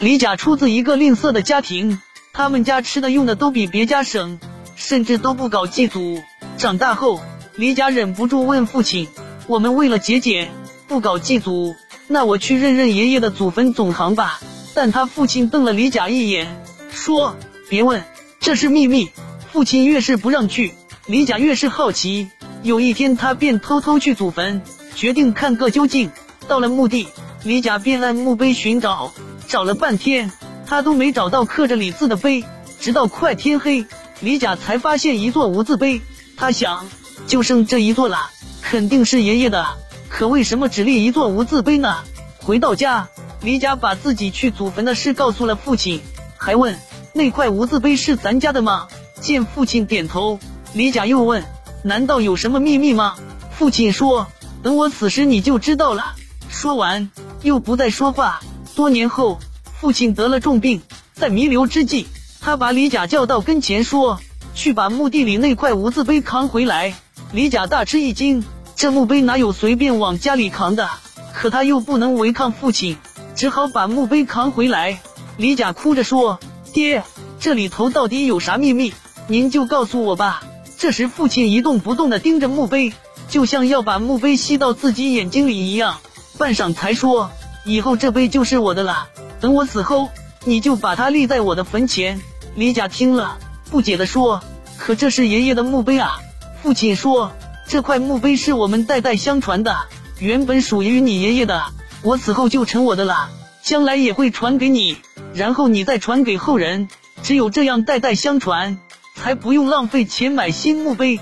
李甲出自一个吝啬的家庭，他们家吃的用的都比别家省，甚至都不搞祭祖。长大后，李甲忍不住问父亲：“我们为了节俭，不搞祭祖，那我去认认爷爷的祖坟总行吧。”但他父亲瞪了李甲一眼，说：“别问，这是秘密。”父亲越是不让去，李甲越是好奇。有一天，他便偷偷去祖坟，决定看个究竟。到了墓地，李甲便按墓碑寻找，找了半天，他都没找到刻着李字的碑。直到快天黑，李甲才发现一座无字碑。他想，就剩这一座了，肯定是爷爷的。可为什么只立一座无字碑呢？回到家，李甲把自己去祖坟的事告诉了父亲，还问那块无字碑是咱家的吗？见父亲点头，李甲又问：“难道有什么秘密吗？”父亲说：“等我死时你就知道了。”说完，又不再说话。多年后，父亲得了重病，在弥留之际，他把李甲叫到跟前说：“去把墓地里那块无字碑扛回来。”李甲大吃一惊，这墓碑哪有随便往家里扛的？可他又不能违抗父亲，只好把墓碑扛回来。李甲哭着说：“爹，这里头到底有啥秘密？”您就告诉我吧。这时，父亲一动不动地盯着墓碑，就像要把墓碑吸到自己眼睛里一样。半晌才说：“以后这碑就是我的了。等我死后，你就把它立在我的坟前。”李甲听了，不解地说：“可这是爷爷的墓碑啊！”父亲说：“这块墓碑是我们代代相传的，原本属于你爷爷的，我死后就成我的了，将来也会传给你，然后你再传给后人。只有这样代代相传。”才不用浪费钱买新墓碑。